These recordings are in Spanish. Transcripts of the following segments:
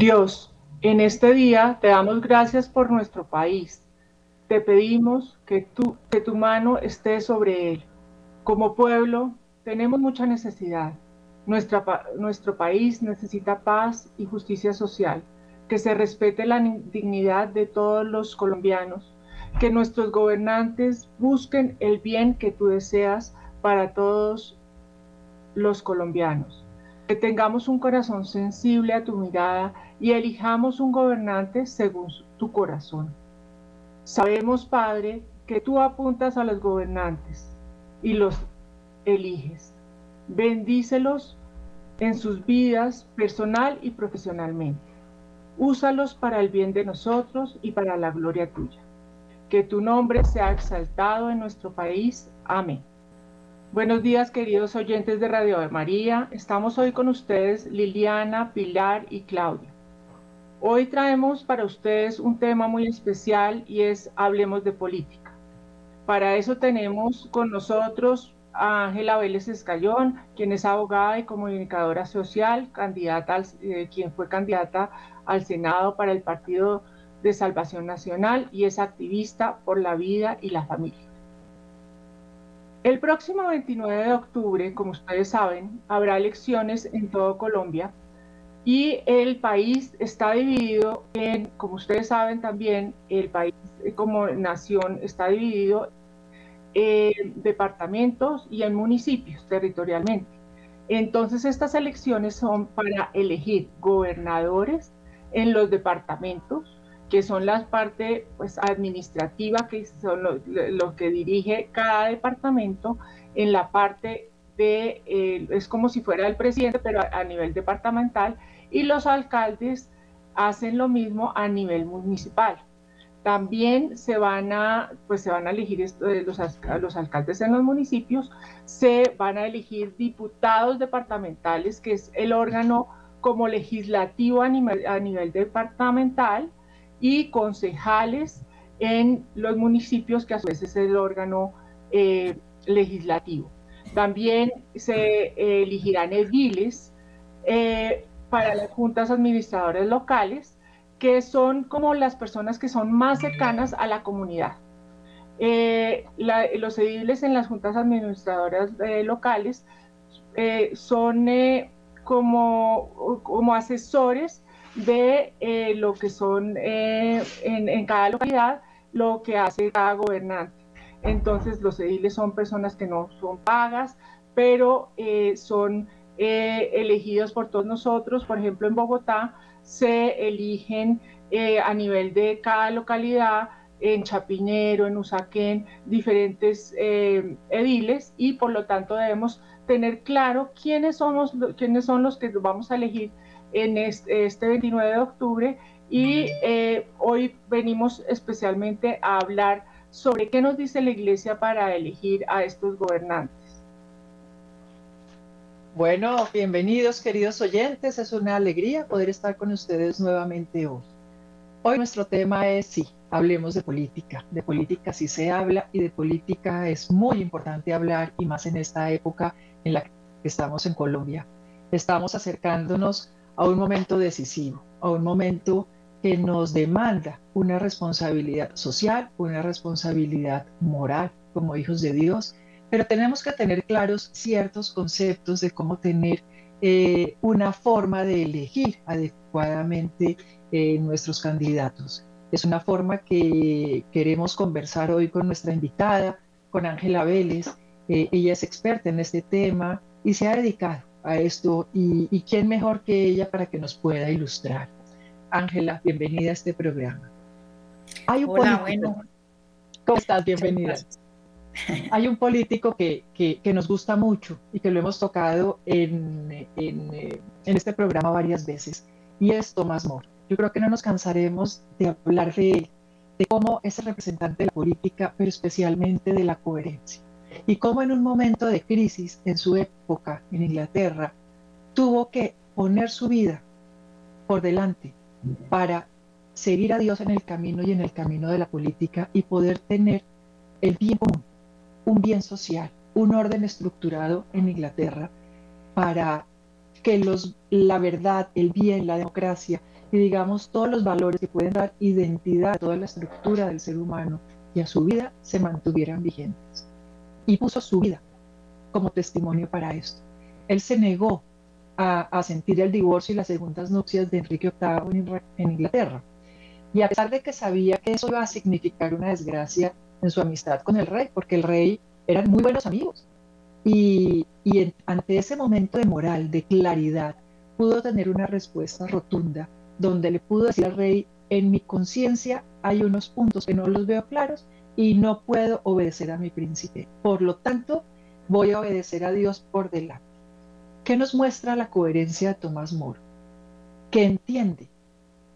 Dios, en este día te damos gracias por nuestro país. Te pedimos que tu, que tu mano esté sobre él. Como pueblo, tenemos mucha necesidad. Nuestra, nuestro país necesita paz y justicia social, que se respete la dignidad de todos los colombianos, que nuestros gobernantes busquen el bien que tú deseas para todos los colombianos. Que tengamos un corazón sensible a tu mirada y elijamos un gobernante según tu corazón. Sabemos, Padre, que tú apuntas a los gobernantes y los eliges. Bendícelos en sus vidas personal y profesionalmente. Úsalos para el bien de nosotros y para la gloria tuya. Que tu nombre sea exaltado en nuestro país. Amén. Buenos días, queridos oyentes de Radio María. Estamos hoy con ustedes Liliana, Pilar y Claudia. Hoy traemos para ustedes un tema muy especial y es Hablemos de Política. Para eso tenemos con nosotros a Ángela Vélez Escayón, quien es abogada y comunicadora social, candidata eh, quien fue candidata al Senado para el Partido de Salvación Nacional y es activista por la vida y la familia. El próximo 29 de octubre, como ustedes saben, habrá elecciones en todo Colombia y el país está dividido en, como ustedes saben también, el país como nación está dividido en departamentos y en municipios territorialmente. Entonces estas elecciones son para elegir gobernadores en los departamentos, que son las partes pues, administrativas, que son lo, que dirige cada departamento, en la parte de, eh, es como si fuera el presidente, pero a, nivel departamental, y los alcaldes hacen lo mismo a nivel municipal. También se van a, pues se van a elegir eh, los, alcaldes en los municipios, se van a elegir diputados departamentales, que es el órgano como legislativo a nivel, departamental, y concejales en los municipios, que a su vez es el órgano eh, legislativo. También se elegirán ediles eh, para las juntas administradoras locales, que son como las personas que son más cercanas a la comunidad. Eh, los ediles en las juntas administradoras locales son como, como asesores de eh, lo que son eh, en, cada localidad, lo que hace cada gobernante. Entonces los ediles son personas que no son pagas, pero eh, son elegidos por todos nosotros. Por ejemplo, en Bogotá se eligen a nivel de cada localidad, en Chapinero, en Usaquén, diferentes ediles y por lo tanto debemos tener claro quiénes, somos, quiénes son los que vamos a elegir en este 29 de octubre y eh, hoy venimos especialmente a hablar sobre qué nos dice la Iglesia para elegir a estos gobernantes. Bueno, bienvenidos queridos oyentes, es una alegría poder estar con ustedes nuevamente hoy. Hoy nuestro tema es, sí, hablemos de política, de política sí se habla y de política es muy importante hablar y más en esta época en la que estamos en Colombia. Estamos acercándonos a un momento decisivo, a un momento que nos demanda una responsabilidad social, una responsabilidad moral como hijos de Dios, pero tenemos que tener claros ciertos conceptos de cómo tener eh, una forma de elegir adecuadamente eh, nuestros candidatos. Es una forma que queremos conversar hoy con nuestra invitada, con Ángela Vélez. Eh, ella es experta en este tema y se ha dedicado a esto y, quién mejor que ella para que nos pueda ilustrar. Ángela, bienvenida a este programa. Hay un Hola, bueno. ¿Cómo estás? Bienvenida. Hay un político que, que, nos gusta mucho y que lo hemos tocado en, en, en, este programa varias veces y es Tomás More. Yo creo que no nos cansaremos de hablar de él, de cómo es el representante de la política, pero especialmente de la coherencia y cómo en un momento de crisis en su época en Inglaterra tuvo que poner su vida por delante para seguir a Dios en el camino y en el camino de la política y poder tener el bien común, un bien social, un orden estructurado en Inglaterra para que los, la verdad, el bien, la democracia y digamos todos los valores que pueden dar identidad a toda la estructura del ser humano y a su vida se mantuvieran vigentes. Y puso su vida como testimonio para esto. Él se negó a, sentir el divorcio y las segundas nupcias de Enrique VIII en, Inglaterra. Y a pesar de que sabía que eso iba a significar una desgracia en su amistad con el rey, porque el rey eran muy buenos amigos. Y, ante ese momento de moral, de claridad, pudo tener una respuesta rotunda, donde le pudo decir al rey, en mi conciencia hay unos puntos que no los veo claros y no puedo obedecer a mi príncipe. Por lo tanto, voy a obedecer a Dios por delante. ¿Qué nos muestra la coherencia de Tomás Moro? Que entiende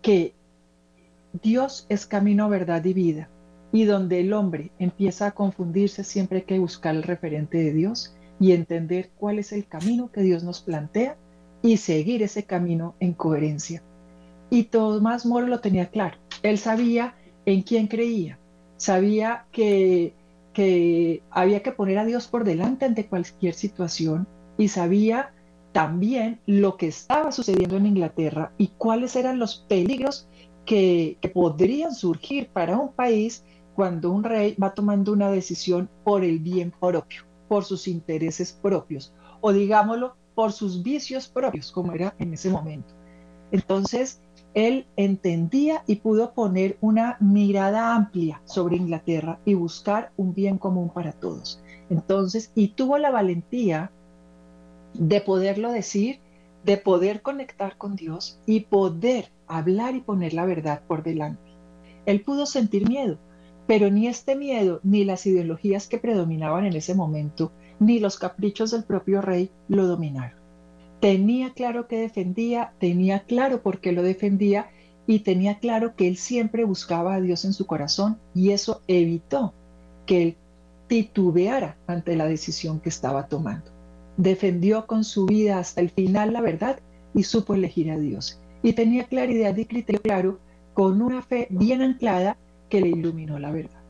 que Dios es camino, verdad y vida, y donde el hombre empieza a confundirse siempre hay que buscar el referente de Dios y entender cuál es el camino que Dios nos plantea y seguir ese camino en coherencia. Y Tomás Moro lo tenía claro. Él sabía en quién creía, sabía que que había que poner a Dios por delante ante cualquier situación y sabía también lo que estaba sucediendo en Inglaterra y cuáles eran los peligros que, podrían surgir para un país cuando un rey va tomando una decisión por el bien propio, por sus intereses propios, o digámoslo, por sus vicios propios, como era en ese momento. Entonces, él entendía y pudo poner una mirada amplia sobre Inglaterra y buscar un bien común para todos. Entonces, y tuvo la valentía de poderlo decir, de poder conectar con Dios y poder hablar y poner la verdad por delante. Él pudo sentir miedo, pero ni este miedo, ni las ideologías que predominaban en ese momento, ni los caprichos del propio rey lo dominaron tenía claro que defendía, tenía claro por qué lo defendía y tenía claro que él siempre buscaba a Dios en su corazón y eso evitó que él titubeara ante la decisión que estaba tomando. Defendió con su vida hasta el final la verdad y supo elegir a Dios. Y tenía claridad y criterio claro con una fe bien anclada que le iluminó la verdad.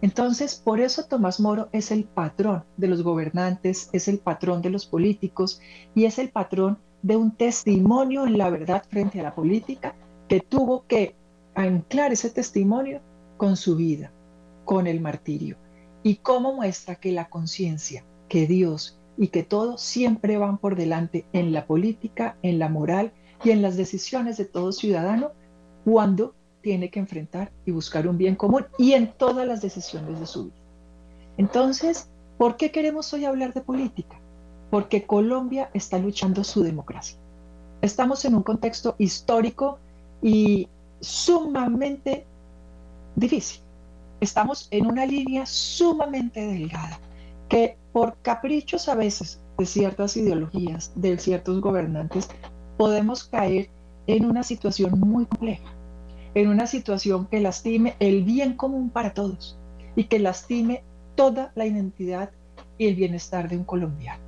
Entonces, por eso Tomás Moro es el patrón de los gobernantes, es el patrón de los políticos y es el patrón de un testimonio en la verdad frente a la política que tuvo que anclar ese testimonio con su vida, con el martirio. Y cómo muestra que la conciencia, que Dios y que todo siempre van por delante en la política, en la moral y en las decisiones de todo ciudadano cuando tiene que enfrentar y buscar un bien común y en todas las decisiones de su vida. Entonces, ¿por qué queremos hoy hablar de política? Porque Colombia está luchando su democracia. Estamos en un contexto histórico y sumamente difícil. Estamos en una línea sumamente delgada que por caprichos a veces de ciertas ideologías, de ciertos gobernantes, podemos caer en una situación muy compleja en una situación que lastime el bien común para todos y que lastime toda la identidad y el bienestar de un colombiano.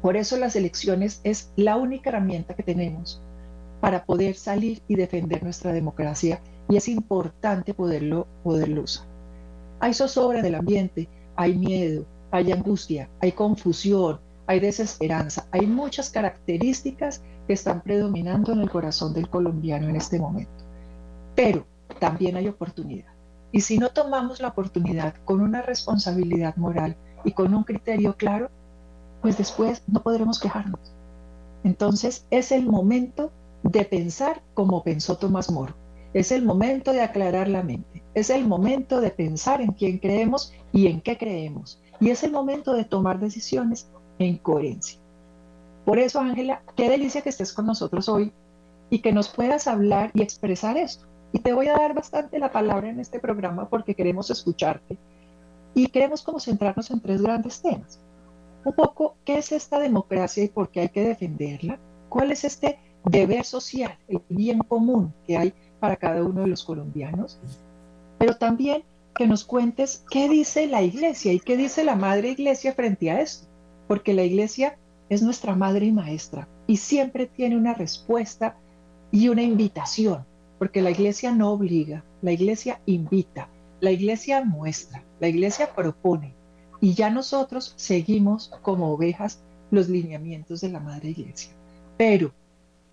Por eso las elecciones es la única herramienta que tenemos para poder salir y defender nuestra democracia y es importante poderlo, poderlo usar. Hay zozobra en el ambiente, hay miedo, hay angustia, hay confusión, hay desesperanza, hay muchas características que están predominando en el corazón del colombiano en este momento. Pero también hay oportunidad. Y si no tomamos la oportunidad con una responsabilidad moral y con un criterio claro, pues después no podremos quejarnos. Entonces es el momento de pensar como pensó Tomás Moro. Es el momento de aclarar la mente. Es el momento de pensar en quién creemos y en qué creemos. Y es el momento de tomar decisiones en coherencia. Por eso, Ángela, qué delicia que estés con nosotros hoy y que nos puedas hablar y expresar esto. Y te voy a dar bastante la palabra en este programa porque queremos escucharte y queremos como centrarnos en tres grandes temas. Un poco, ¿qué es esta democracia y por qué hay que defenderla? ¿Cuál es este deber social, el bien común que hay para cada uno de los colombianos? Pero también que nos cuentes qué dice la iglesia y qué dice la madre iglesia frente a esto, porque la iglesia es nuestra madre y maestra y siempre tiene una respuesta y una invitación porque la iglesia no obliga, la iglesia invita, la iglesia muestra, la iglesia propone y ya nosotros seguimos como ovejas los lineamientos de la madre iglesia. Pero,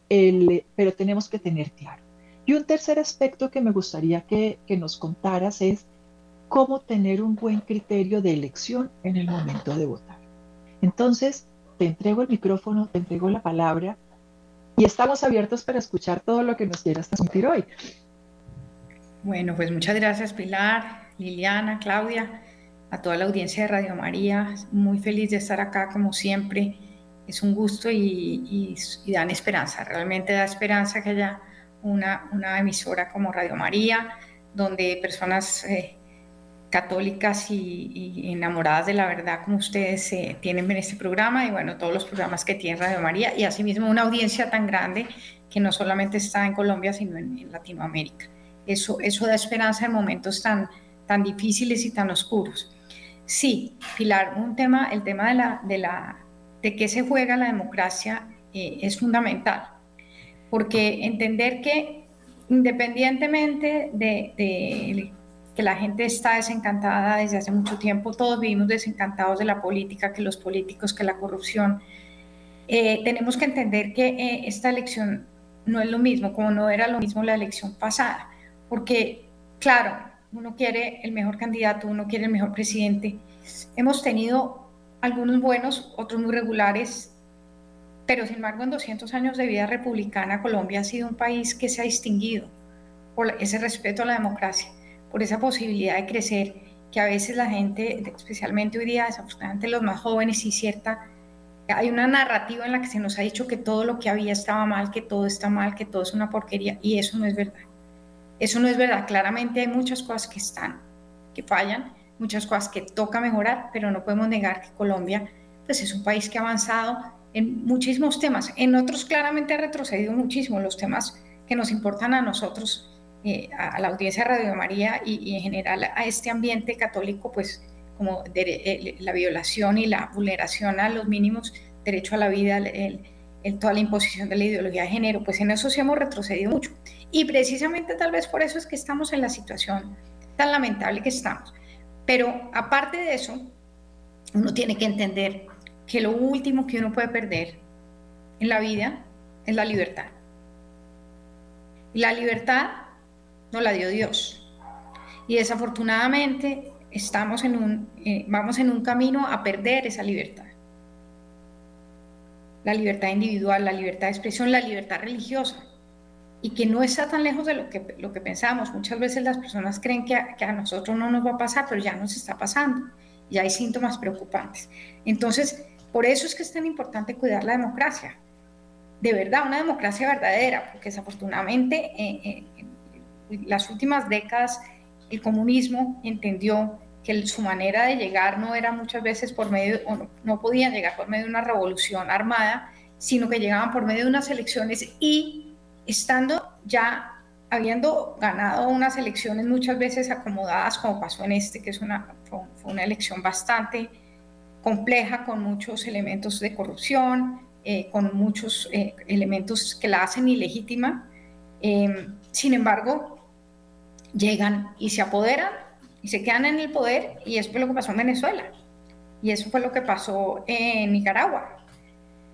el, pero tenemos que tener claro, Y un tercer aspecto que me gustaría que, que nos contaras es cómo tener un buen criterio de elección en el momento de votar. Entonces, te entrego el micrófono, te entrego la palabra y estamos abiertos para escuchar todo lo que nos quieras transmitir hoy. Bueno, pues muchas gracias Pilar, Liliana, Claudia, a toda la audiencia de Radio María. Muy feliz de estar acá como siempre. Es un gusto y, dan esperanza, realmente da esperanza que haya una, una emisora como Radio María, donde personas eh, católicas y, enamoradas de la verdad como ustedes eh, tienen en este programa y bueno, todos los programas que tiene Radio María y asimismo una audiencia tan grande que no solamente está en Colombia, sino en, Latinoamérica. Eso, eso da esperanza en momentos tan, tan difíciles y tan oscuros. Sí, Pilar, un tema, el tema de, la, de, la, de qué se juega la democracia eh, es fundamental, porque entender que independientemente de, de que la gente está desencantada desde hace mucho tiempo, todos vivimos desencantados de la política, que los políticos, que la corrupción. Eh, tenemos que entender que eh, esta elección no es lo mismo, como no era lo mismo la elección pasada, porque, claro, uno quiere el mejor candidato, uno quiere el mejor presidente. Hemos tenido algunos buenos, otros muy regulares, pero sin embargo en 200 años de vida republicana Colombia ha sido un país que se ha distinguido por ese respeto a la democracia por esa posibilidad de crecer que a veces la gente, especialmente hoy día, desafortunadamente los más jóvenes y cierta, hay una narrativa en la que se nos ha dicho que todo lo que había estaba mal, que todo está mal, que todo es una porquería y eso no es verdad. Eso no es verdad. Claramente hay muchas cosas que están, que fallan, muchas cosas que toca mejorar, pero no podemos negar que Colombia pues es un país que ha avanzado en muchísimos temas. En otros claramente ha retrocedido muchísimo los temas que nos importan a nosotros eh, a, la audiencia de Radio María y, en general a este ambiente católico, pues como eh, la violación y la vulneración a los mínimos derecho a la vida, el, toda la imposición de la ideología de género, pues en eso sí hemos retrocedido mucho. Y precisamente tal vez por eso es que estamos en la situación tan lamentable que estamos. Pero aparte de eso, uno tiene que entender que lo último que uno puede perder en la vida es la libertad. Y la libertad no la dio Dios. Y desafortunadamente estamos en un, eh, vamos en un camino a perder esa libertad. La libertad individual, la libertad de expresión, la libertad religiosa. Y que no está tan lejos de lo que, lo que pensamos. Muchas veces las personas creen que a, que a nosotros no nos va a pasar, pero ya nos está pasando. Y hay síntomas preocupantes. Entonces, por eso es que es tan importante cuidar la democracia. De verdad, una democracia verdadera, porque desafortunadamente eh, eh, las últimas décadas el comunismo entendió que su manera de llegar no era muchas veces por medio, o no, podían llegar por medio de una revolución armada, sino que llegaban por medio de unas elecciones y estando ya habiendo ganado unas elecciones muchas veces acomodadas, como pasó en este, que es una, fue una elección bastante compleja, con muchos elementos de corrupción, eh, con muchos eh, elementos que la hacen ilegítima. Eh, sin embargo, llegan y se apoderan y se quedan en el poder y eso fue lo que pasó en Venezuela y eso fue lo que pasó en Nicaragua.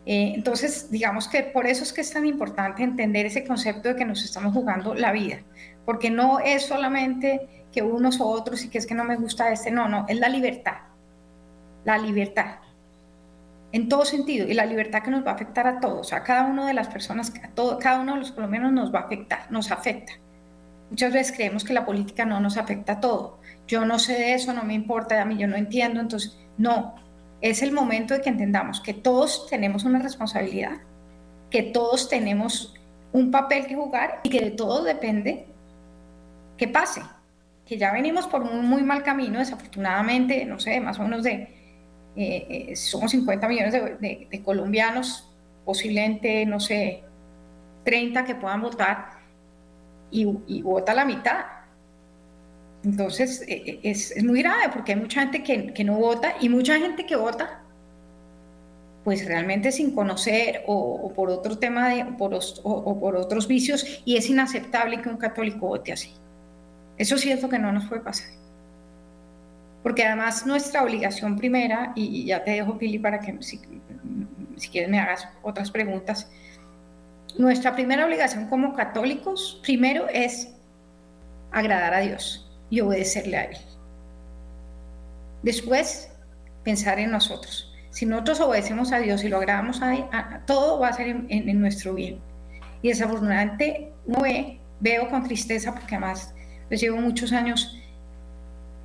Eh, entonces, digamos que por eso es que es tan importante entender ese concepto de que nos estamos jugando la vida, porque no es solamente que unos o otros y que es que no me gusta este, no, no, es la libertad, la libertad, en todo sentido, y la libertad que nos va a afectar a todos, a cada una de las personas, a todo, cada uno de los colombianos nos va a afectar, nos afecta. Muchas veces creemos que la política no nos afecta a todo. Yo no sé de eso, no me importa, a mí yo no entiendo. Entonces, no, es el momento de que entendamos que todos tenemos una responsabilidad, que todos tenemos un papel que jugar y que de todo depende que pase. Que ya venimos por un muy mal camino, desafortunadamente, no sé, más o menos de, eh, eh, somos 50 millones de, de colombianos, posiblemente, no sé, 30 que puedan votar y, vota la mitad. Entonces e, e, es, es, muy grave porque hay mucha gente que, que, no vota y mucha gente que vota pues realmente sin conocer o, por otro tema de, por, o, por otros vicios y es inaceptable que un católico vote así. Eso es cierto que no nos puede pasar. Porque además nuestra obligación primera, y, ya te dejo Pili para que si, si quieres me hagas otras preguntas, nuestra primera obligación como católicos, primero es agradar a Dios y obedecerle a Él. Después, pensar en nosotros. Si nosotros obedecemos a Dios y lo agradamos a, Él, todo va a ser en, nuestro bien. Y desafortunadamente no ve, veo con tristeza porque además pues llevo muchos años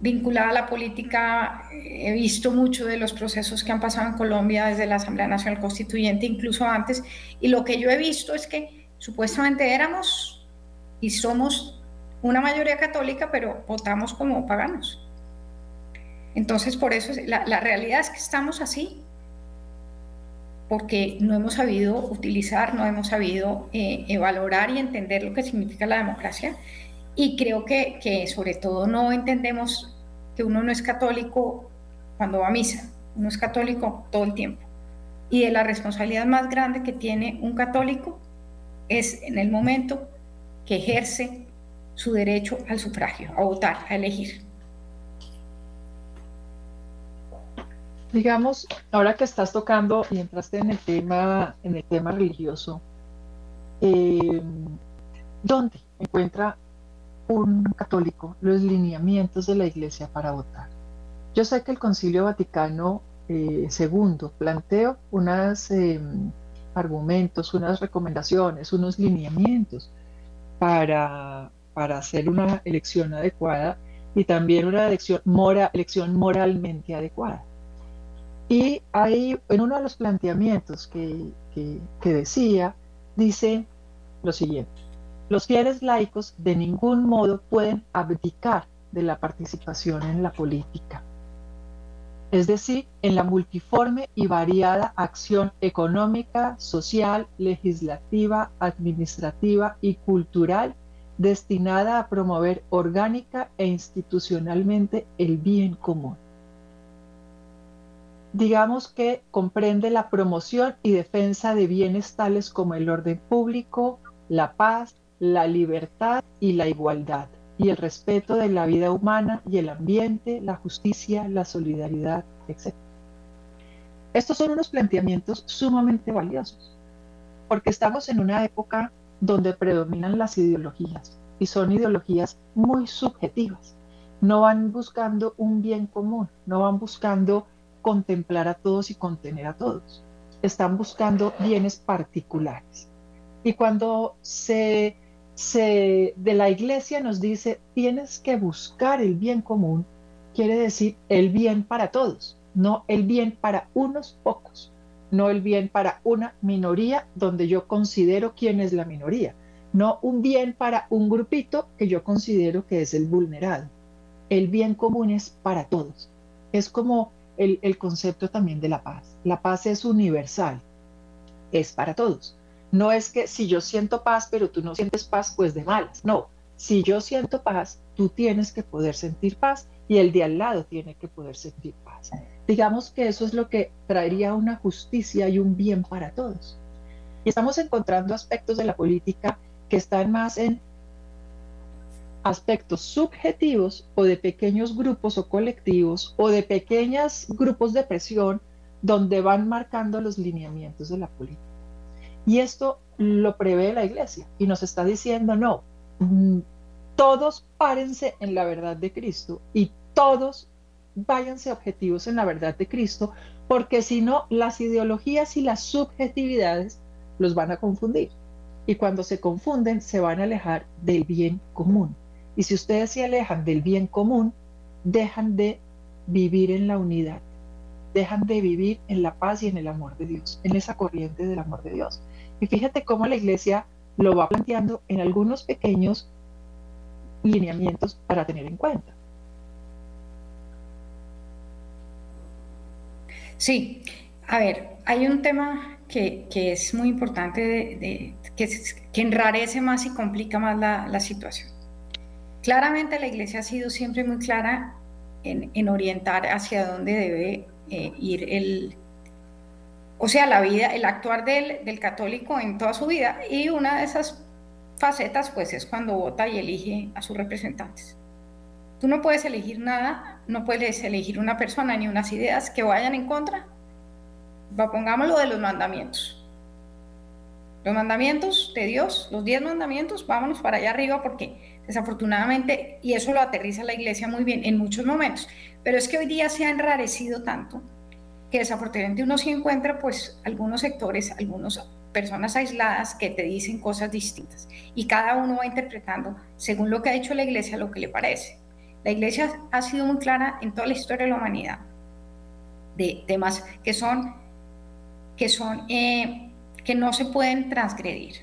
vinculada a la política, he visto mucho de los procesos que han pasado en Colombia desde la Asamblea Nacional Constituyente, incluso antes, y lo que yo he visto es que supuestamente éramos y somos una mayoría católica, pero votamos como paganos. Entonces, por eso la, la realidad es que estamos así, porque no hemos sabido utilizar, no hemos sabido eh, valorar y entender lo que significa la democracia y creo que, que, sobre todo no entendemos que uno no es católico cuando va a misa, uno es católico todo el tiempo. Y de la responsabilidad más grande que tiene un católico es en el momento que ejerce su derecho al sufragio, a votar, a elegir. Digamos, ahora que estás tocando y entraste en el tema, en el tema religioso, eh, ¿dónde encuentra un católico los lineamientos de la Iglesia para votar. Yo sé que el Concilio Vaticano II eh, planteó unos em, argumentos, unas recomendaciones, unos lineamientos para, para, hacer una elección adecuada y también una elección, mora, elección moralmente adecuada. Y ahí, en uno de los planteamientos que, que decía, dice lo siguiente. Los fieles laicos de ningún modo pueden abdicar de la participación en la política, es decir, en la multiforme y variada acción económica, social, legislativa, administrativa y cultural destinada a promover orgánica e institucionalmente el bien común. Digamos que comprende la promoción y defensa de bienes tales como el orden público, la paz, la libertad y la igualdad, y el respeto de la vida humana y el ambiente, la justicia, la solidaridad, etc. Estos son unos planteamientos sumamente valiosos, porque estamos en una época donde predominan las ideologías, y son ideologías muy subjetivas. No van buscando un bien común, no van buscando contemplar a todos y contener a todos. Están buscando bienes particulares. Y cuando se se, de la iglesia nos dice, tienes que buscar el bien común, quiere decir el bien para todos, no el bien para unos pocos, no el bien para una minoría donde yo considero quién es la minoría, no un bien para un grupito que yo considero que es el vulnerado. El bien común es para todos. Es como el, el concepto también de la paz. La paz es universal, es para todos. No es que si yo siento paz, pero tú no sientes paz, pues de malas. No, si yo siento paz, tú tienes que poder sentir paz y el de al lado tiene que poder sentir paz. Digamos que eso es lo que traería una justicia y un bien para todos. Y estamos encontrando aspectos de la política que están más en aspectos subjetivos o de pequeños grupos o colectivos o de pequeños grupos de presión donde van marcando los lineamientos de la política. Y esto lo prevé la iglesia y nos está diciendo, no, mm, todos párense en la verdad de Cristo y todos váyanse objetivos en la verdad de Cristo, porque si no, las ideologías y las subjetividades los van a confundir. Y cuando se confunden, se van a alejar del bien común. Y si ustedes se alejan del bien común, dejan de vivir en la unidad, dejan de vivir en la paz y en el amor de Dios, en esa corriente del amor de Dios. Y fíjate cómo la iglesia lo va planteando en algunos pequeños lineamientos para tener en cuenta. Sí, a ver, hay un tema que, es muy importante, de, que, que, enrarece más y complica más la, situación. Claramente la iglesia ha sido siempre muy clara en, orientar hacia dónde debe eh, ir el, o sea, la vida, el actuar del, católico en toda su vida. Y una de esas facetas, pues, es cuando vota y elige a sus representantes. Tú no puedes elegir nada, no puedes elegir una persona ni unas ideas que vayan en contra, pongámoslo de los mandamientos. Los mandamientos de Dios, los diez mandamientos, vámonos para allá arriba porque desafortunadamente, y eso lo aterriza la iglesia muy bien en muchos momentos, pero es que hoy día se ha enrarecido tanto que desafortunadamente uno sí encuentra pues algunos sectores, algunas personas aisladas que te dicen cosas distintas y cada uno va interpretando según lo que ha dicho la iglesia lo que le parece. La iglesia ha sido muy clara en toda la historia de la humanidad de temas que son que son eh, que no se pueden transgredir.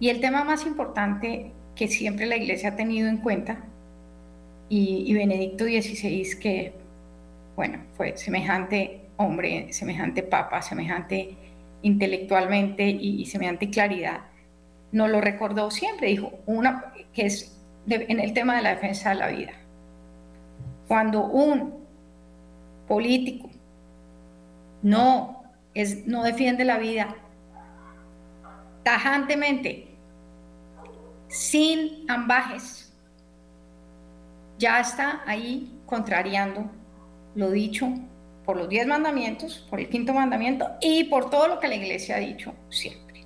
Y el tema más importante que siempre la Iglesia ha tenido en cuenta, y, Benedicto XVI, que, bueno, fue semejante hombre, semejante papa, semejante intelectualmente y, semejante claridad, nos lo recordó siempre, dijo, una que es en el tema de la defensa de la vida. Cuando un político no, es, no defiende la vida tajantemente, sin ambajes, ya está ahí contrariando lo dicho por los diez mandamientos, por el quinto mandamiento y por todo lo que la iglesia ha dicho siempre.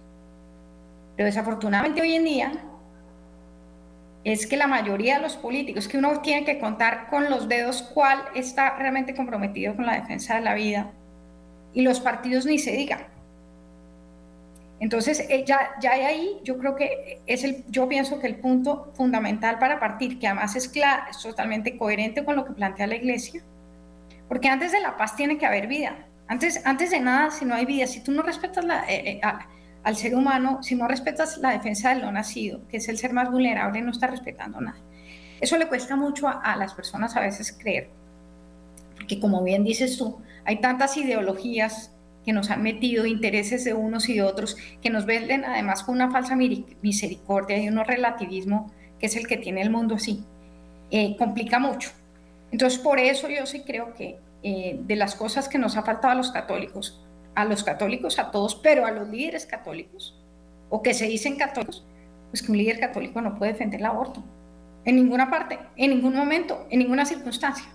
Pero desafortunadamente hoy en día es que la mayoría de los políticos, que uno tiene que contar con los dedos cuál está realmente comprometido con la defensa de la vida, y los partidos ni se digan. Entonces, eh, ya, ya ahí, yo creo que es el, yo pienso que el punto fundamental para partir, que además es, claro, es totalmente coherente con lo que plantea la Iglesia, porque antes de la paz tiene que haber vida. Antes, antes de nada, si no hay vida, si tú no respetas eh, eh, al ser humano, si no respetas la defensa del no nacido, que es el ser más vulnerable, no está respetando nada. Eso le cuesta mucho a, a las personas a veces creer, porque como bien dices tú, hay tantas ideologías que nos han metido intereses de unos y de otros, que nos venden además con una falsa misericordia y un relativismo que es el que tiene el mundo así. Eh, complica mucho. Entonces, por eso yo sí creo que eh, de las cosas que nos ha faltado a los católicos, a los católicos, a todos, pero a los líderes católicos, o que se dicen católicos, pues que un líder católico no puede defender el aborto, en ninguna parte, en ningún momento, en ninguna circunstancia.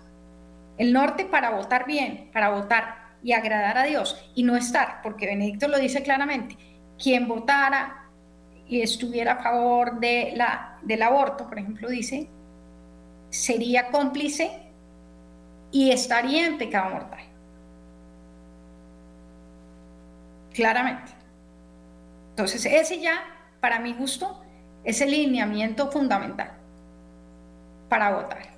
El norte para votar bien, para votar y agradar a Dios y no estar, porque Benedicto lo dice claramente, quien votara y estuviera a favor de la, del aborto, por ejemplo, dice, sería cómplice y estaría en pecado mortal. Claramente. Entonces, ese ya, para mi gusto, es el lineamiento fundamental para votar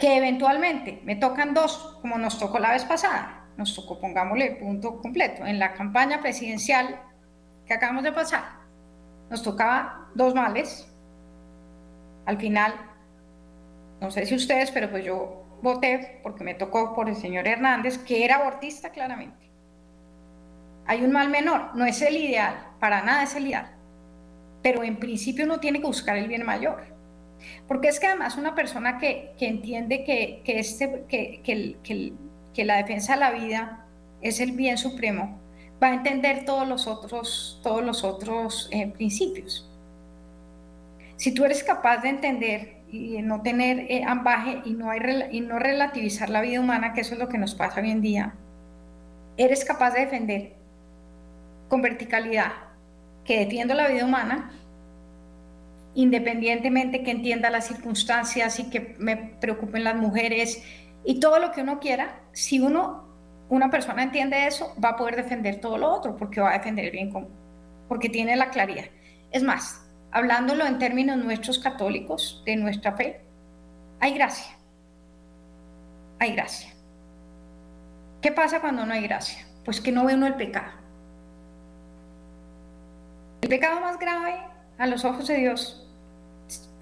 que eventualmente me tocan dos, como nos tocó la vez pasada, nos tocó, pongámosle punto completo, en la campaña presidencial que acabamos de pasar, nos tocaba dos males. Al final, no sé si ustedes, pero pues yo voté porque me tocó por el señor Hernández, que era abortista claramente. Hay un mal menor, no es el ideal, para nada es el ideal, pero en principio uno tiene que buscar el bien mayor. Porque es que además una persona que, entiende que, este, que, la defensa de la vida es el bien supremo, va a entender todos los otros, todos los otros eh, principios. Si tú eres capaz de entender y no tener eh, ambaje y no, hay, y no relativizar la vida humana, que eso es lo que nos pasa hoy en día, eres capaz de defender con verticalidad que defiendo la vida humana independientemente que entienda las circunstancias y que me preocupen las mujeres y todo lo que uno quiera, si uno, una persona entiende eso, va a poder defender todo lo otro porque va a defender el bien común, porque tiene la claridad. Es más, hablándolo en términos nuestros católicos, de nuestra fe, hay gracia. Hay gracia. ¿Qué pasa cuando no hay gracia? Pues que no ve uno el pecado. El pecado más grave a los ojos de Dios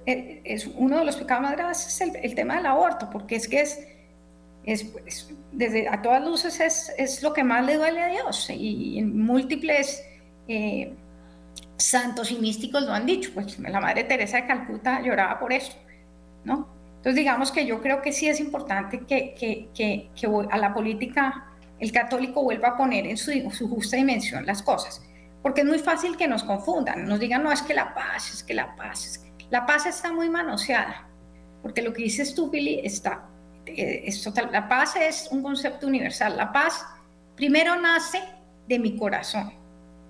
es uno de los pecados más graves es el, tema del aborto, porque es que es, es, desde a todas luces es, es, lo que más le duele a Dios y, en múltiples eh, santos y místicos lo han dicho, pues la Madre Teresa de Calcuta lloraba por eso, ¿no? Entonces digamos que yo creo que sí es importante que, que, que, que a la política el católico vuelva a poner en su, su justa dimensión las cosas porque es muy fácil que nos confundan, nos digan, no, es que la paz, es que la paz, es que la paz está muy manoseada, porque lo que dices tú, Billy, está, eh, es total, la paz es un concepto universal, la paz primero nace de mi corazón,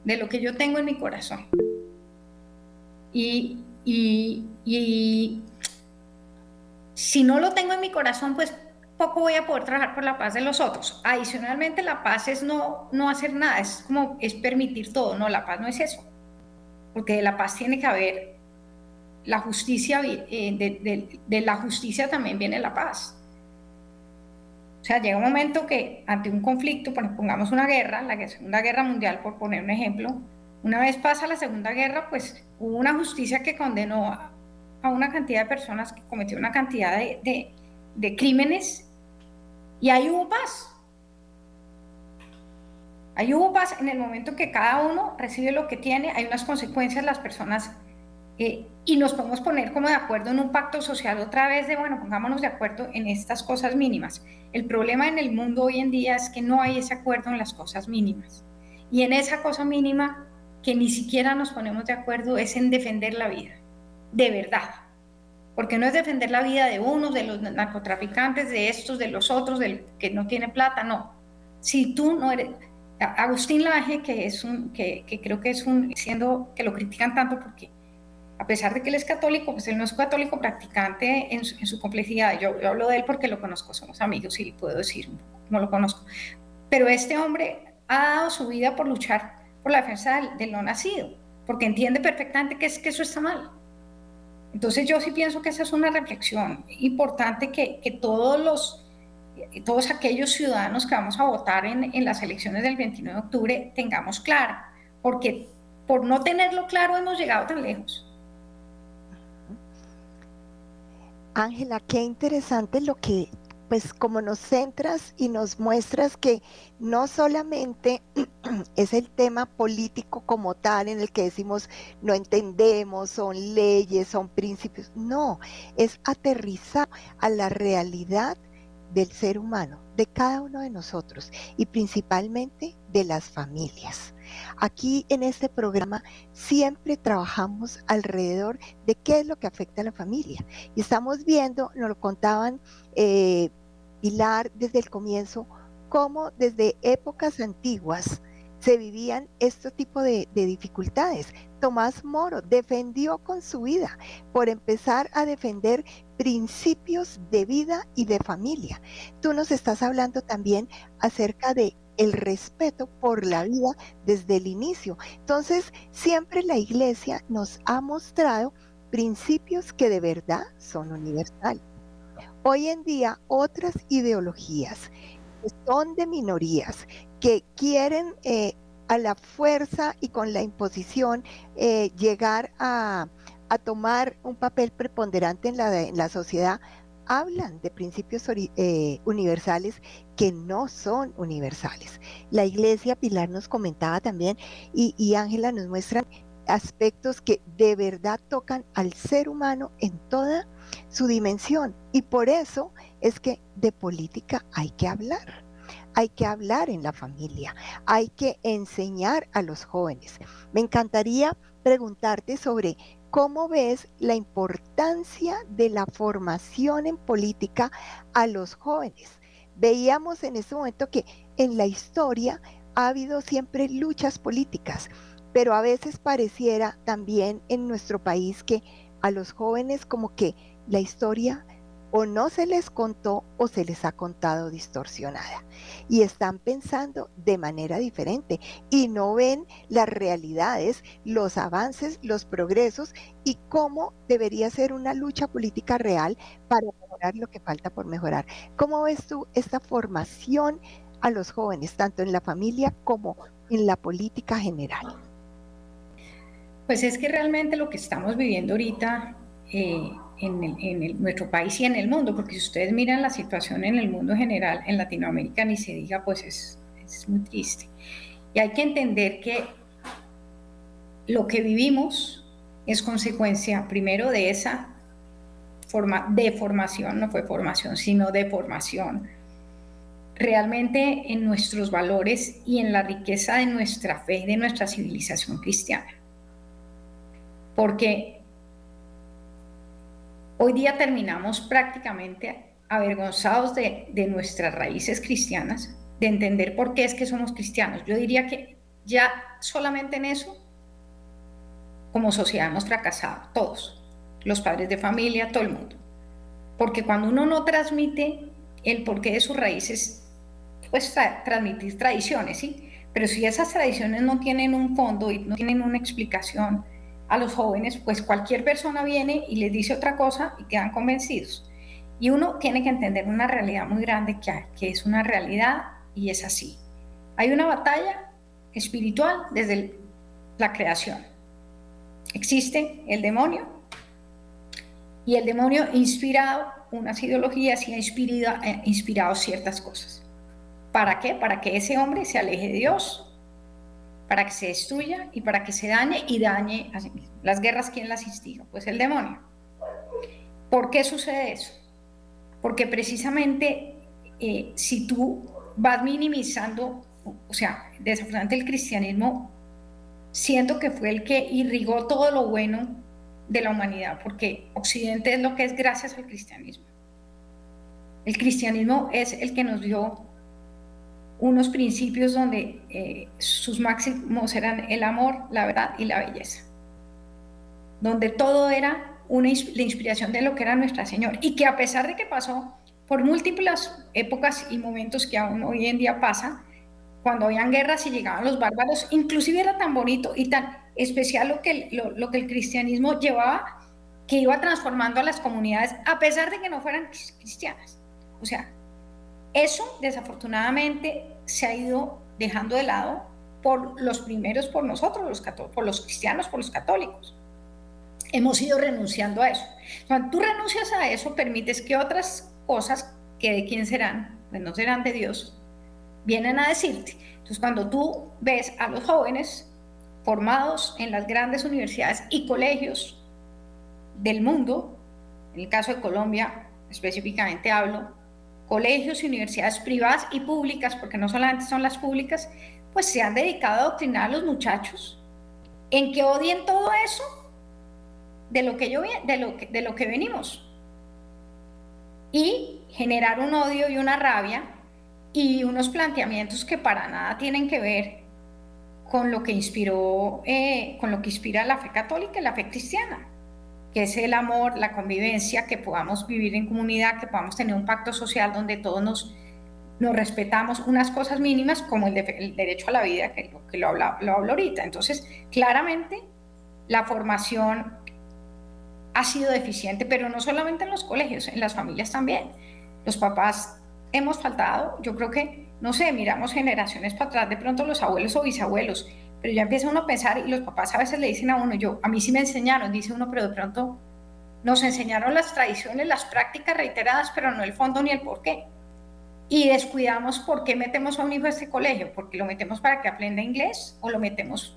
de lo que yo tengo en mi corazón. Y, y, y si no lo tengo en mi corazón, pues poco voy a poder trabajar por la paz de los otros. Adicionalmente, la paz es no, no hacer nada, es como es permitir todo. No, la paz no es eso. Porque de la paz tiene que haber la justicia, eh, de, de, la justicia también viene la paz. Sea, llega un momento que ante un conflicto, pongamos una guerra, la Segunda Guerra Mundial, por poner un ejemplo, una vez pasa la Segunda Guerra, pues hubo una justicia que condenó a, a una cantidad de personas que cometió una cantidad de, de crímenes y ahí hubo paz. Ahí hubo paz en el momento que cada uno recibe lo que tiene, hay unas consecuencias, las personas, eh, y nos podemos poner como de acuerdo en un pacto social otra vez de, bueno, pongámonos de acuerdo en estas cosas mínimas. El problema en el mundo hoy en día es que no hay ese acuerdo en las cosas mínimas. Y en esa cosa mínima que ni siquiera nos ponemos de acuerdo es en defender la vida, de verdad porque no es defender la vida de unos, de los narcotraficantes, de estos, de los otros, del que no tiene plata, no. Si tú no eres... Agustín Laje, que es un, que, creo que es un, siendo que lo critican tanto porque a pesar de que él es católico, pues él no es católico practicante en su, complejidad. Yo, hablo de él porque lo conozco, somos amigos y puedo decir cómo lo conozco. Pero este hombre ha dado su vida por luchar por la defensa del, no nacido, porque entiende perfectamente que, es, que eso está mal. Entonces yo sí pienso que esa es una reflexión importante que, todos los todos aquellos ciudadanos que vamos a votar en, en, las elecciones del 29 de octubre tengamos claro, porque por no tenerlo claro hemos llegado tan lejos. Ángela, qué interesante lo que pues como nos centras y nos muestras que no solamente es el tema político como tal en el que decimos no entendemos, son leyes, son principios, no, es aterrizar a la realidad del ser humano, de cada uno de nosotros y principalmente de las familias. Aquí en este programa siempre trabajamos alrededor de qué es lo que afecta a la familia. Y estamos viendo, nos lo contaban eh, Pilar desde el comienzo, cómo desde épocas antiguas se vivían este tipo de, de, dificultades. Tomás Moro defendió con su vida por empezar a defender principios de vida y de familia. Tú nos estás hablando también acerca de el respeto por la vida desde el inicio. Entonces, siempre la iglesia nos ha mostrado principios que de verdad son universales. Hoy en día otras ideologías son de minorías, que quieren eh, a la fuerza y con la imposición eh, llegar a, tomar un papel preponderante en la, en la sociedad, hablan de principios eh, universales que no son universales. La iglesia Pilar nos comentaba también y Ángela nos muestra aspectos que de verdad tocan al ser humano en toda su dimensión. Y por eso es que de política hay que hablar. Hay que hablar en la familia, hay que enseñar a los jóvenes. Me encantaría preguntarte sobre cómo ves la importancia de la formación en política a los jóvenes. Veíamos en ese momento que en la historia ha habido siempre luchas políticas, pero a veces pareciera también en nuestro país que a los jóvenes como que la historia o no se les contó o se les ha contado distorsionada. Y están pensando de manera diferente y no ven las realidades, los avances, los progresos y cómo debería ser una lucha política real para mejorar lo que falta por mejorar. ¿Cómo ves tú esta formación a los jóvenes, tanto en la familia como en la política general? Pues es que realmente lo que estamos viviendo ahorita... Eh, en, nuestro país y en el mundo, porque si ustedes miran la situación en el mundo general, en Latinoamérica ni se diga, pues es, es muy triste. Y hay que entender que lo que vivimos es consecuencia primero de esa forma de formación, no fue formación, sino de formación, realmente en nuestros valores y en la riqueza de nuestra fe, de nuestra civilización cristiana. Porque Hoy día terminamos prácticamente avergonzados de, nuestras raíces cristianas, de entender por qué es que somos cristianos. Yo diría que ya solamente en eso, como sociedad hemos fracasado, todos, los padres de familia, todo el mundo. Porque cuando uno no transmite el porqué de sus raíces, pues transmitir tradiciones, ¿sí? Pero si esas tradiciones no tienen un fondo y no tienen una explicación a los jóvenes, pues cualquier persona viene y les dice otra cosa y quedan convencidos. Y uno tiene que entender una realidad muy grande que, que es una realidad y es así. Hay una batalla espiritual desde la creación. Existe el demonio y el demonio inspirado unas ideologías y ha inspirado, eh, inspirado ciertas cosas. ¿Para qué? Para que ese hombre se aleje de Dios, para que se destruya y para que se dañe y dañe a sí mismo. Las guerras, ¿quién las instiga? Pues el demonio. ¿Por qué sucede eso? Porque precisamente eh, si tú vas minimizando, o sea, desafortunadamente el cristianismo, siento que fue el que irrigó todo lo bueno de la humanidad, porque Occidente es lo que es gracias al cristianismo. El cristianismo es el que nos dio unos principios donde eh, sus máximos eran el amor, la verdad y la belleza, donde todo era una, la inspiración de lo que era Nuestra Señora, y que a pesar de que pasó por múltiples épocas y momentos que aún hoy en día pasa, cuando habían guerras y llegaban los bárbaros, inclusive era tan bonito y tan especial lo que, lo, que el cristianismo llevaba, que iba transformando a las comunidades, a pesar de que no fueran cristianas. O sea, eso desafortunadamente se ha ido dejando de lado por los primeros, por nosotros, los por los cristianos, por los católicos. Hemos ido renunciando a eso. Cuando tú renuncias a eso, permites que otras cosas que de quién serán, pues no serán de Dios, vienen a decirte. Entonces, cuando tú ves a los jóvenes formados en las grandes universidades y colegios del mundo, en el caso de Colombia específicamente hablo, colegios y universidades privadas y públicas, porque no solamente son las públicas, pues se han dedicado a adoctrinar a los muchachos en que odien todo eso de lo que, yo, de lo que, de lo que venimos. Y generar un odio y una rabia y unos planteamientos que para nada tienen que ver con lo que inspiró, eh, con lo que inspira la fe católica y la fe cristiana que es el amor, la convivencia, que podamos vivir en comunidad, que podamos tener un pacto social donde todos nos, respetamos unas cosas mínimas como el, derecho a la vida, que, lo, hablo, lo hablo ahorita. Entonces, claramente, la formación ha sido deficiente, pero no solamente en los colegios, en las familias también. Los papás hemos faltado, yo creo que, no sé, miramos generaciones para atrás, de pronto los abuelos o bisabuelos, pero ya empieza uno a pensar y los papás a veces le dicen a uno, yo, a mí sí me enseñaron, dice uno, pero de pronto nos enseñaron las tradiciones, las prácticas reiteradas, pero no el fondo ni el por qué. Y descuidamos por qué metemos a un hijo a este colegio, porque lo metemos para que aprenda inglés o lo metemos...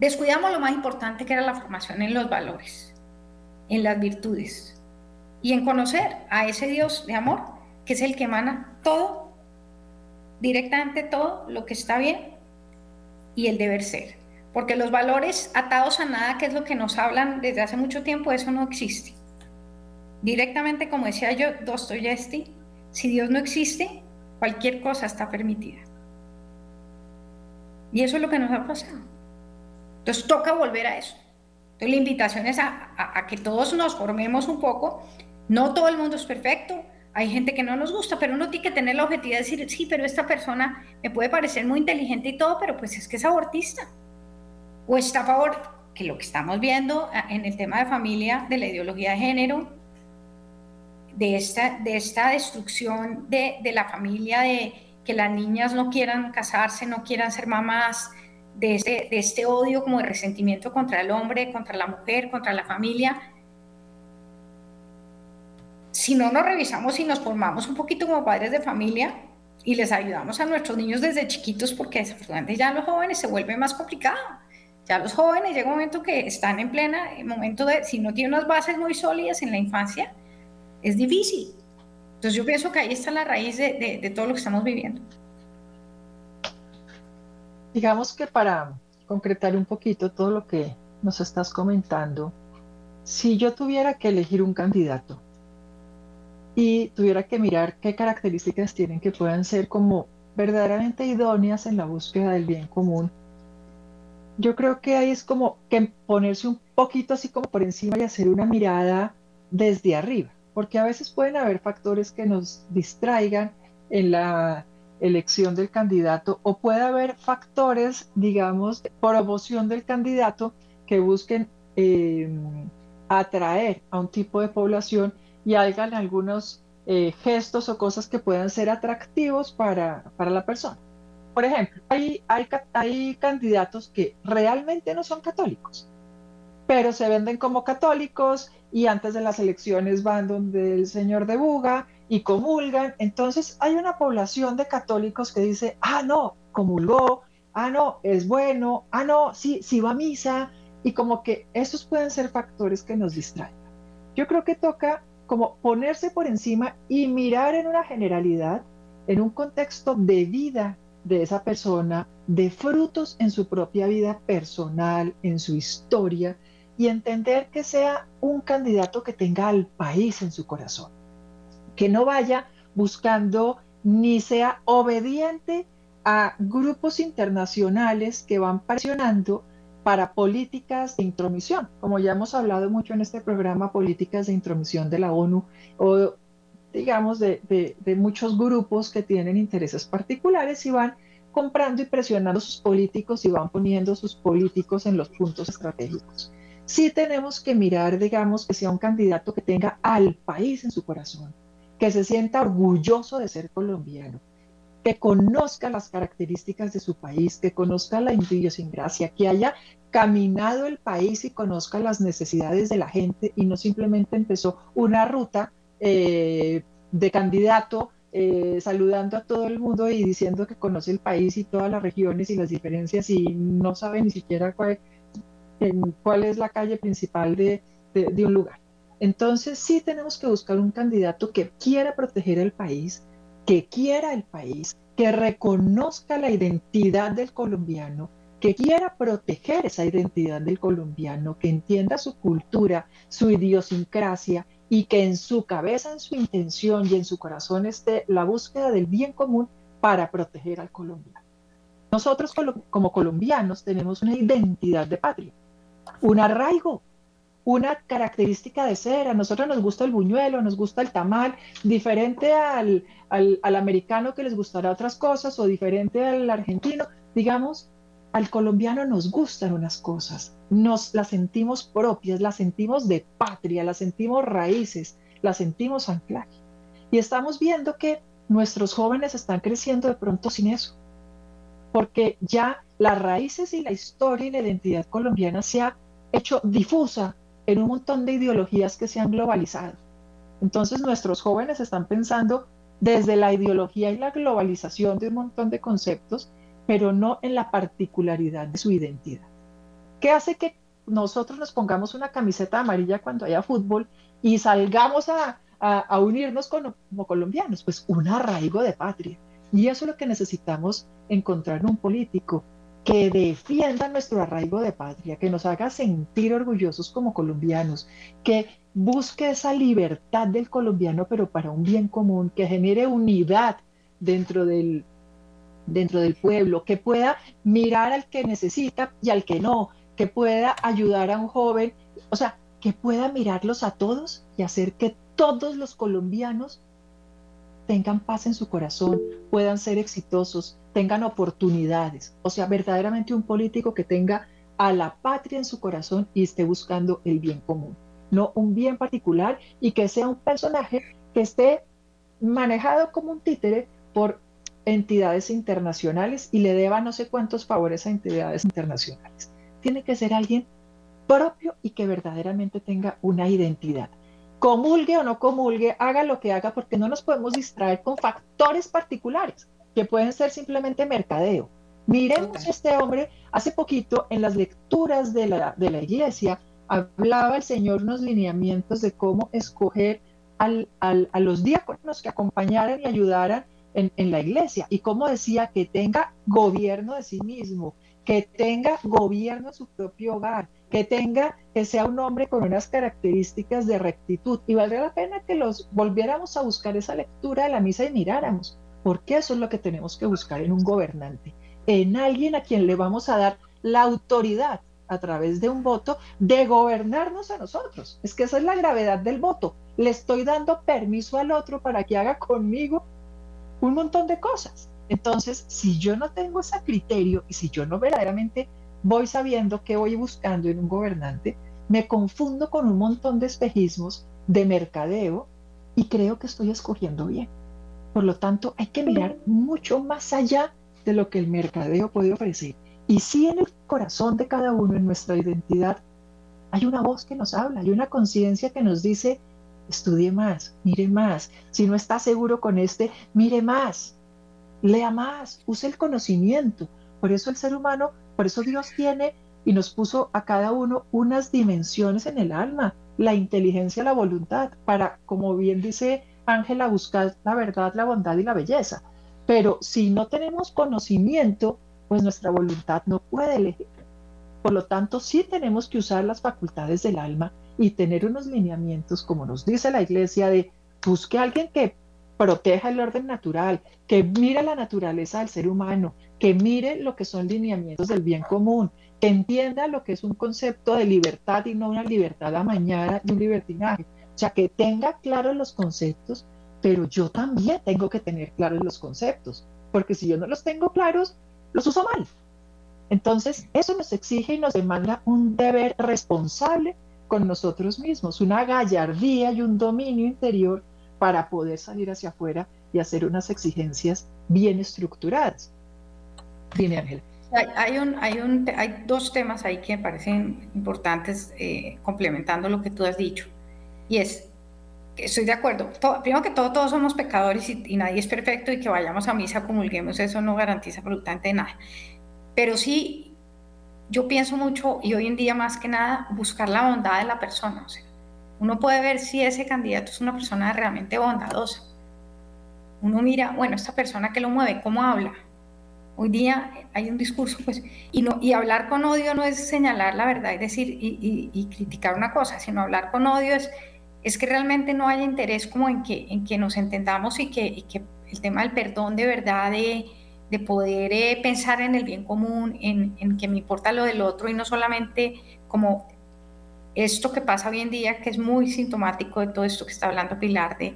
Descuidamos lo más importante que era la formación en los valores, en las virtudes y en conocer a ese Dios de amor, que es el que emana todo, directamente todo lo que está bien y el deber ser. Porque los valores atados a nada, que es lo que nos hablan desde hace mucho tiempo, eso no existe. Directamente, como decía yo, Dostoyevsky, si Dios no existe, cualquier cosa está permitida. Y eso es lo que nos ha pasado. Entonces toca volver a eso. Entonces la invitación es a, a que todos nos formemos un poco. No todo el mundo es perfecto, hay gente que no nos gusta, pero uno tiene que tener la objetividad de decir, sí, pero esta persona me puede parecer muy inteligente y todo, pero pues es que es abortista. O está a favor, que lo que estamos viendo ah, en el tema de familia, de la ideología de género, de esta, de esta destrucción de, de la familia, de que las niñas no quieran casarse, no quieran ser mamás, de este, de este odio como de resentimiento contra el hombre, contra la mujer, contra la familia si no nos revisamos y nos formamos un poquito como padres de familia y les ayudamos a nuestros niños desde chiquitos, porque desafortunadamente ya los jóvenes se vuelve más complicado. Ya los jóvenes llega un momento que están en plena momento de, si no tienen unas bases muy sólidas en la infancia, es difícil. Entonces yo pienso que ahí está la raíz de todo lo que estamos viviendo. Digamos que para concretar un poquito todo lo que nos estás comentando, si yo tuviera que elegir un candidato y tuviera que mirar qué características tienen que puedan ser como verdaderamente idóneas en la búsqueda del bien común, yo creo que ahí es como que ponerse un poquito así como por encima y hacer una mirada desde arriba, porque a veces pueden haber factores que nos distraigan en la elección del candidato o puede haber factores, digamos, de promoción del candidato que busquen eh, atraer a un tipo de población y hagan algunos eh, gestos o cosas que puedan ser atractivos para, para la persona. Por ejemplo, hay, hay, hay candidatos que realmente no son católicos, pero se venden como católicos y antes de las elecciones van donde el señor de Buga y comulgan. Entonces hay una población de católicos que dice, ah, no, comulgó, ah, no, es bueno, ah, no, sí, sí va a misa. Y como que esos pueden ser factores que nos distraen. Yo creo que toca como ponerse por encima y mirar en una generalidad, en un contexto de vida de esa persona, de frutos en su propia vida personal, en su historia, y entender que sea un candidato que tenga al país en su corazón, que no vaya buscando ni sea obediente a grupos internacionales que van presionando para políticas de intromisión, como ya hemos hablado mucho en este programa, políticas de intromisión de la ONU o digamos de, muchos grupos que tienen intereses particulares y van comprando y presionando a sus políticos y van poniendo sus políticos en los puntos estratégicos. Sí tenemos que mirar, digamos, que sea un candidato que tenga al país en su corazón, que se sienta orgulloso de ser colombiano, que conozca las características de su país, que conozca la idiosincrasia, que haya caminado el país y conozca las necesidades de la gente y no simplemente empezó una ruta eh, de candidato eh, saludando a todo el mundo y diciendo que conoce el país y todas las regiones y las diferencias y no sabe ni siquiera cuál, es la calle principal de un lugar. Entonces sí tenemos que buscar un candidato que quiera proteger el país, que quiera el país, que reconozca la identidad del colombiano, que quiera proteger esa identidad del colombiano, que entienda su cultura, su idiosincrasia y que en su cabeza, en su intención y en su corazón esté la búsqueda del bien común para proteger al colombiano. Nosotros como colombianos tenemos una identidad de patria, un arraigo, una característica de ser. A nosotros nos gusta el buñuelo, nos gusta el tamal, diferente al, al, americano que les gustará otras cosas o diferente al argentino. Digamos, al colombiano nos gustan unas cosas, nos las sentimos propias, las sentimos de patria, las sentimos raíces, las sentimos anclaje. Y estamos viendo que nuestros jóvenes están creciendo de pronto sin eso, porque ya las raíces y la historia y la identidad colombiana se ha hecho difusa en un montón de ideologías que se han globalizado. Entonces nuestros jóvenes están pensando desde la ideología y la globalización de un montón de conceptos, pero no en la particularidad de su identidad. ¿Qué hace que nosotros nos pongamos una camiseta amarilla cuando haya fútbol y salgamos a, unirnos como colombianos? Pues un arraigo de patria. Y eso es lo que necesitamos encontrar en un político, que defienda nuestro arraigo de patria, que nos haga sentir orgullosos como colombianos, que busque esa libertad del colombiano, pero para un bien común, que genere unidad dentro del, dentro del pueblo, que pueda mirar al que necesita y al que no, que pueda ayudar a un joven, o sea, que pueda mirarlos a todos y hacer que todos los colombianos tengan paz en su corazón, puedan ser exitosos, tengan oportunidades. O sea, verdaderamente un político que tenga a la patria en su corazón y esté buscando el bien común, no un bien particular y que sea un personaje que esté manejado como un títere por entidades internacionales y le deba no sé cuántos favores a entidades internacionales. Tiene que ser alguien propio y que verdaderamente tenga una identidad comulgue o no comulgue, haga lo que haga, porque no nos podemos distraer con factores particulares que pueden ser simplemente mercadeo. Miremos a este hombre, hace poquito en las lecturas de la, de la iglesia, hablaba el Señor unos lineamientos de cómo escoger al, a los diáconos que acompañaran y ayudaran en, en, la iglesia y cómo decía que tenga gobierno de sí mismo, que tenga gobierno de su propio hogar, que tenga, que sea un hombre con unas características de rectitud. Y valdría la pena que los volviéramos a buscar esa lectura de la misa y miráramos, porque eso es lo que tenemos que buscar en un gobernante, en alguien a quien le vamos a dar la autoridad a través de un voto de gobernarnos a nosotros. Es que esa es la gravedad del voto. Le estoy dando permiso al otro para que haga conmigo un montón de cosas. Entonces, si yo no tengo ese criterio y si yo no verdaderamente voy sabiendo qué voy buscando en un gobernante, me confundo con un montón de espejismos de mercadeo y creo que estoy escogiendo bien. Por lo tanto, hay que mirar mucho más allá de lo que el mercadeo puede ofrecer. Y si en el corazón de cada uno, en nuestra identidad, hay una voz que nos habla, hay una conciencia que nos dice, estudie más, mire más. Si no está seguro con este, mire más, lea más, use el conocimiento. Por eso el ser humano, por eso Dios tiene y nos puso a cada uno unas dimensiones en el alma, la inteligencia, la voluntad, para, como bien dice Ángela, buscar la verdad, la bondad y la belleza. Pero si no tenemos conocimiento, pues nuestra voluntad no puede elegir. Por lo tanto, sí tenemos que usar las facultades del alma y tener unos lineamientos, como nos dice la iglesia, de busque a alguien que proteja el orden natural, que mire la naturaleza del ser humano, que mire lo que son lineamientos del bien común, que entienda lo que es un concepto de libertad y no una libertad amañada y un libertinaje. O sea, que tenga claros los conceptos, pero yo también tengo que tener claros los conceptos, porque si yo no los tengo claros, los uso mal. Entonces, eso nos exige y nos demanda un deber responsable con nosotros mismos, una gallardía y un dominio interior para poder salir hacia afuera y hacer unas exigencias bien estructuradas. Dime, Ángela. Hay, un, hay, un, hay dos temas ahí que me parecen importantes, eh, complementando lo que tú has dicho. Y es, estoy de acuerdo, primero que todo, todos somos pecadores y, y, nadie es perfecto y que vayamos a misa, comulguemos, eso no garantiza absolutamente nada. Pero sí yo pienso mucho y hoy en día más que nada buscar la bondad de la persona. O sea, uno puede ver si ese candidato es una persona realmente bondadosa. Uno mira, bueno, esta persona que lo mueve, ¿cómo habla? Hoy día hay un discurso, pues, y, no, y hablar con odio no es señalar la verdad, es decir, y, y, criticar una cosa, sino hablar con odio es, es que realmente no haya interés como en que, nos entendamos y que, el tema del perdón de verdad, de, de poder eh, pensar en el bien común, en, en, que me importa lo del otro y no solamente como esto que pasa hoy en día, que es muy sintomático de todo esto que está hablando Pilar, de,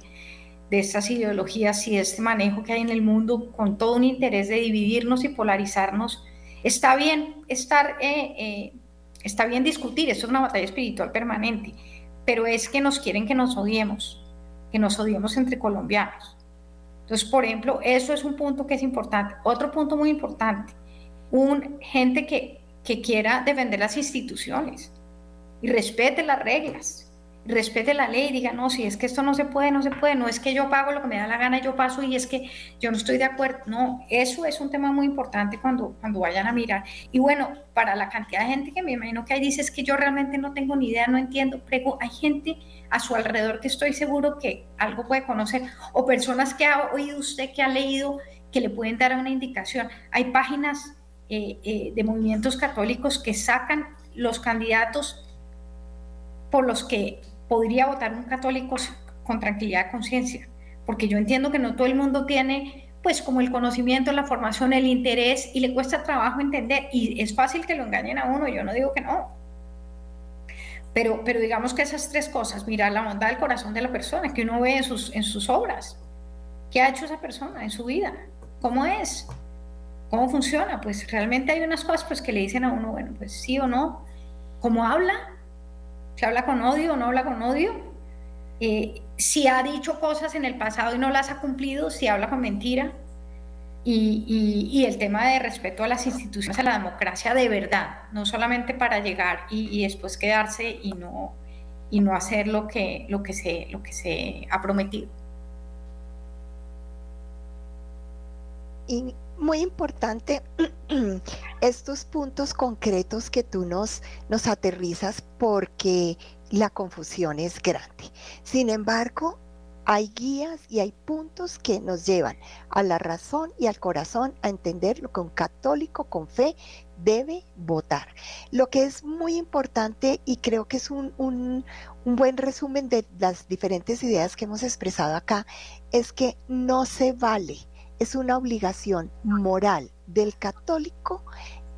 de estas ideologías y este manejo que hay en el mundo con todo un interés de dividirnos y polarizarnos. Está bien estar, eh, eh, está bien discutir, esto es una batalla espiritual permanente, pero es que nos quieren que nos odiemos, que nos odiemos entre colombianos entonces, por ejemplo, eso es un punto que es importante. Otro punto muy importante, un gente que, que quiera defender las instituciones y respete las reglas, respete la ley, diga, no, si es que esto no se puede, no se puede, no es que yo pago lo que me da la gana yo paso y es que yo no estoy de acuerdo. No, eso es un tema muy importante cuando, cuando vayan a mirar. Y bueno, para la cantidad de gente que me imagino que hay, dices que yo realmente no tengo ni idea, no entiendo, prego, hay gente a su alrededor que estoy seguro que algo puede conocer, o personas que ha oído usted, que ha leído, que le pueden dar una indicación. Hay páginas eh, eh, de movimientos católicos que sacan los candidatos por los que podría votar un católico con tranquilidad de conciencia, porque yo entiendo que no todo el mundo tiene pues como el conocimiento, la formación, el interés y le cuesta trabajo entender y es fácil que lo engañen a uno, yo no digo que no, pero, pero digamos que esas tres cosas, mirar la bondad del corazón de la persona, que uno ve en sus, en sus obras, qué ha hecho esa persona en su vida, cómo es, cómo funciona, pues realmente hay unas cosas pues que le dicen a uno, bueno, pues sí o no, cómo habla, si habla con odio o no habla con odio, eh, si ha dicho cosas en el pasado y no las ha cumplido, si habla con mentira, y, el tema de respeto a las instituciones, a la democracia de verdad, no solamente para llegar y, después quedarse y no, y no hacer lo que, lo, que se, lo que se ha prometido. Muy importante estos puntos concretos que tú nos, nos aterrizas porque la confusión es grande. Sin embargo, hay guías y hay puntos que nos llevan a la razón y al corazón a entender lo que un católico con fe debe votar. Lo que es muy importante y creo que es un, un, buen resumen de las diferentes ideas que hemos expresado acá es que no se vale es una obligación moral del católico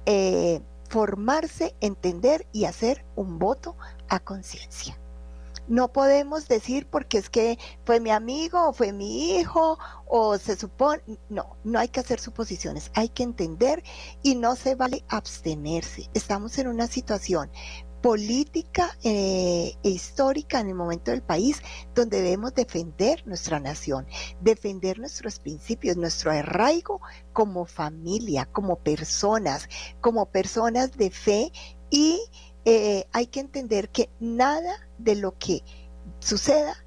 eh, formarse, entender y hacer un voto a conciencia. No podemos decir porque es que fue mi amigo o fue mi hijo o se supone, no, no hay que hacer suposiciones, hay que entender y no se vale abstenerse. Estamos en una situación política eh, histórica en el momento del país donde debemos defender nuestra nación, defender nuestros principios, nuestro arraigo como familia, como personas, como personas de fe. Y eh, hay que entender que nada de lo que suceda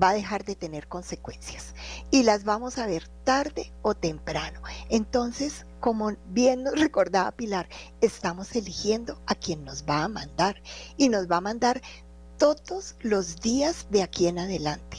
va a dejar de tener consecuencias y las vamos a ver tarde o temprano. Entonces, como bien nos recordaba Pilar, estamos eligiendo a quien nos va a mandar y nos va a mandar todos los días de aquí en adelante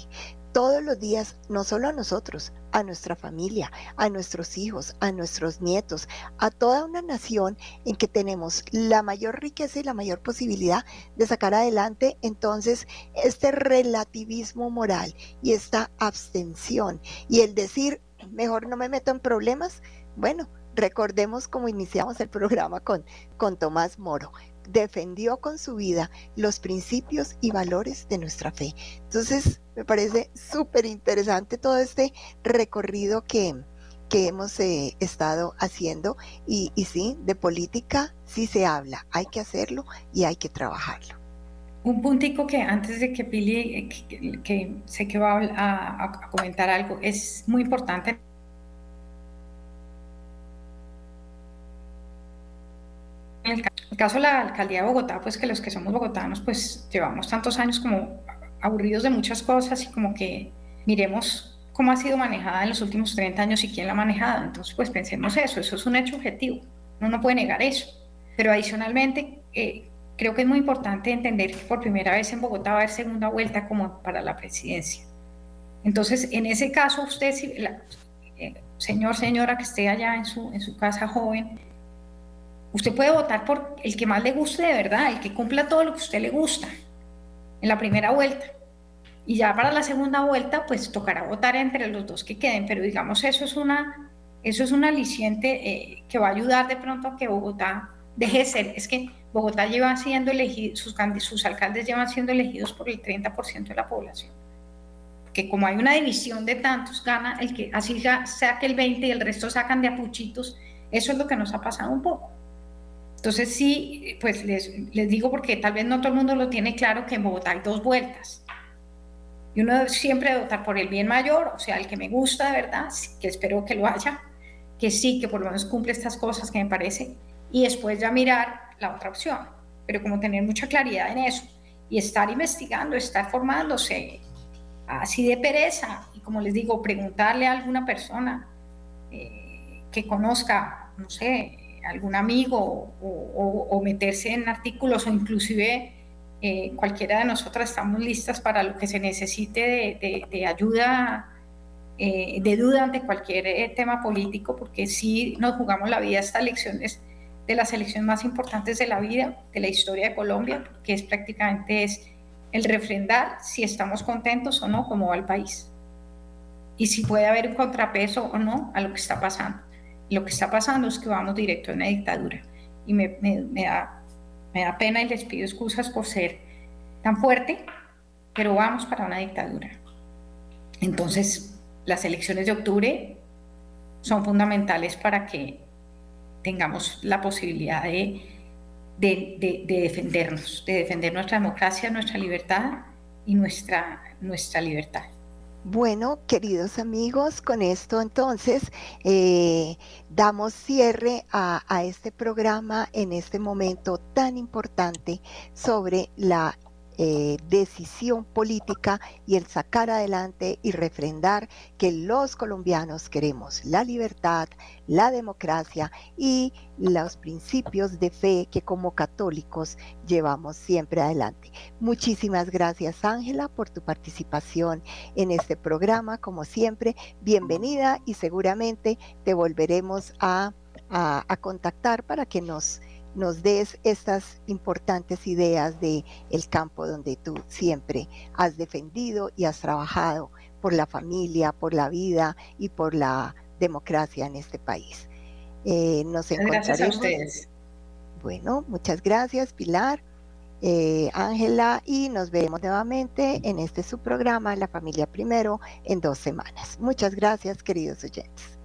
todos los días, no solo a nosotros, a nuestra familia, a nuestros hijos, a nuestros nietos, a toda una nación en que tenemos la mayor riqueza y la mayor posibilidad de sacar adelante entonces este relativismo moral y esta abstención y el decir, mejor no me meto en problemas, bueno, recordemos cómo iniciamos el programa con, con Tomás Moro defendió con su vida los principios y valores de nuestra fe. Entonces, me parece súper interesante todo este recorrido que, que hemos eh, estado haciendo y, y sí, de política sí se habla, hay que hacerlo y hay que trabajarlo. Un puntico que antes de que Pili, eh, que, sé que va a comentar algo, es muy importante En el caso de la alcaldía de Bogotá, pues que los que somos bogotanos, pues llevamos tantos años como aburridos de muchas cosas y como que miremos cómo ha sido manejada en los últimos 30 años y quién la ha manejado. Entonces, pues pensemos eso, eso es un hecho objetivo, uno no puede negar eso. Pero adicionalmente, eh, creo que es muy importante entender que por primera vez en Bogotá va a haber segunda vuelta como para la presidencia. Entonces, en ese caso, usted, eh, señor, señora que esté allá en su, en su casa joven, Usted puede votar por el que más le guste de verdad, el que cumpla todo lo que usted le gusta en la primera vuelta. Y ya para la segunda vuelta, pues tocará votar entre los dos que queden, pero digamos, eso es una, eso es un aliciente eh, que va a ayudar de pronto a que Bogotá deje de ser. Es que Bogotá lleva siendo elegido, sus, sus alcaldes llevan siendo elegidos por el 30% de la población. Que como hay una división de tantos, gana el que así saque el 20 y el resto sacan de apuchitos. Eso es lo que nos ha pasado un poco. Entonces sí, pues les, les, digo porque tal vez no todo el mundo lo tiene claro que en Bogotá hay dos vueltas. Y uno siempre debe votar por el bien mayor, o sea, el que me gusta de verdad, que espero que lo haya, que sí, que por lo menos cumple estas cosas que me parece, y después ya mirar la otra opción. Pero como tener mucha claridad en eso y estar investigando, estar formándose, así de pereza, y como les digo, preguntarle a alguna persona eh, que conozca, no sé, algún amigo o, meterse en artículos o inclusive eh, cualquiera de nosotras estamos listas para lo que se necesite de, ayuda, eh, de duda ante cualquier eh, tema político, porque sí nos jugamos la vida. Esta elección es de las elecciones más importantes de la vida, de la historia de Colombia, que es prácticamente es el refrendar si estamos contentos o no como va el país y si puede haber un contrapeso o no a lo que está pasando. Lo que está pasando es que vamos directo a una dictadura y me, da, me da pena y les pido excusas por ser tan fuerte, pero vamos para una dictadura. Entonces, las elecciones de octubre son fundamentales para que tengamos la posibilidad de, de, de, defendernos, de defender nuestra democracia, nuestra libertad y nuestra, nuestra libertad. Bueno, queridos amigos, con esto entonces eh, damos cierre a, a este programa en este momento tan importante sobre la eh, decisión política y el sacar adelante y refrendar que los colombianos queremos la libertad, la democracia y los principios de fe que como católicos llevamos siempre adelante. Muchísimas gracias Ángela por tu participación en este programa. Como siempre, bienvenida y seguramente te volveremos a, a contactar para que nos nos des estas importantes ideas de el campo donde tú siempre has defendido y has trabajado por la familia, por la vida y por la democracia en este país. Eh, nos encontraremos. Gracias a ustedes. Bueno, muchas gracias, Pilar, eh, Ángela, y nos vemos nuevamente en este su programa, La Familia Primero, en dos semanas. Muchas gracias, queridos oyentes.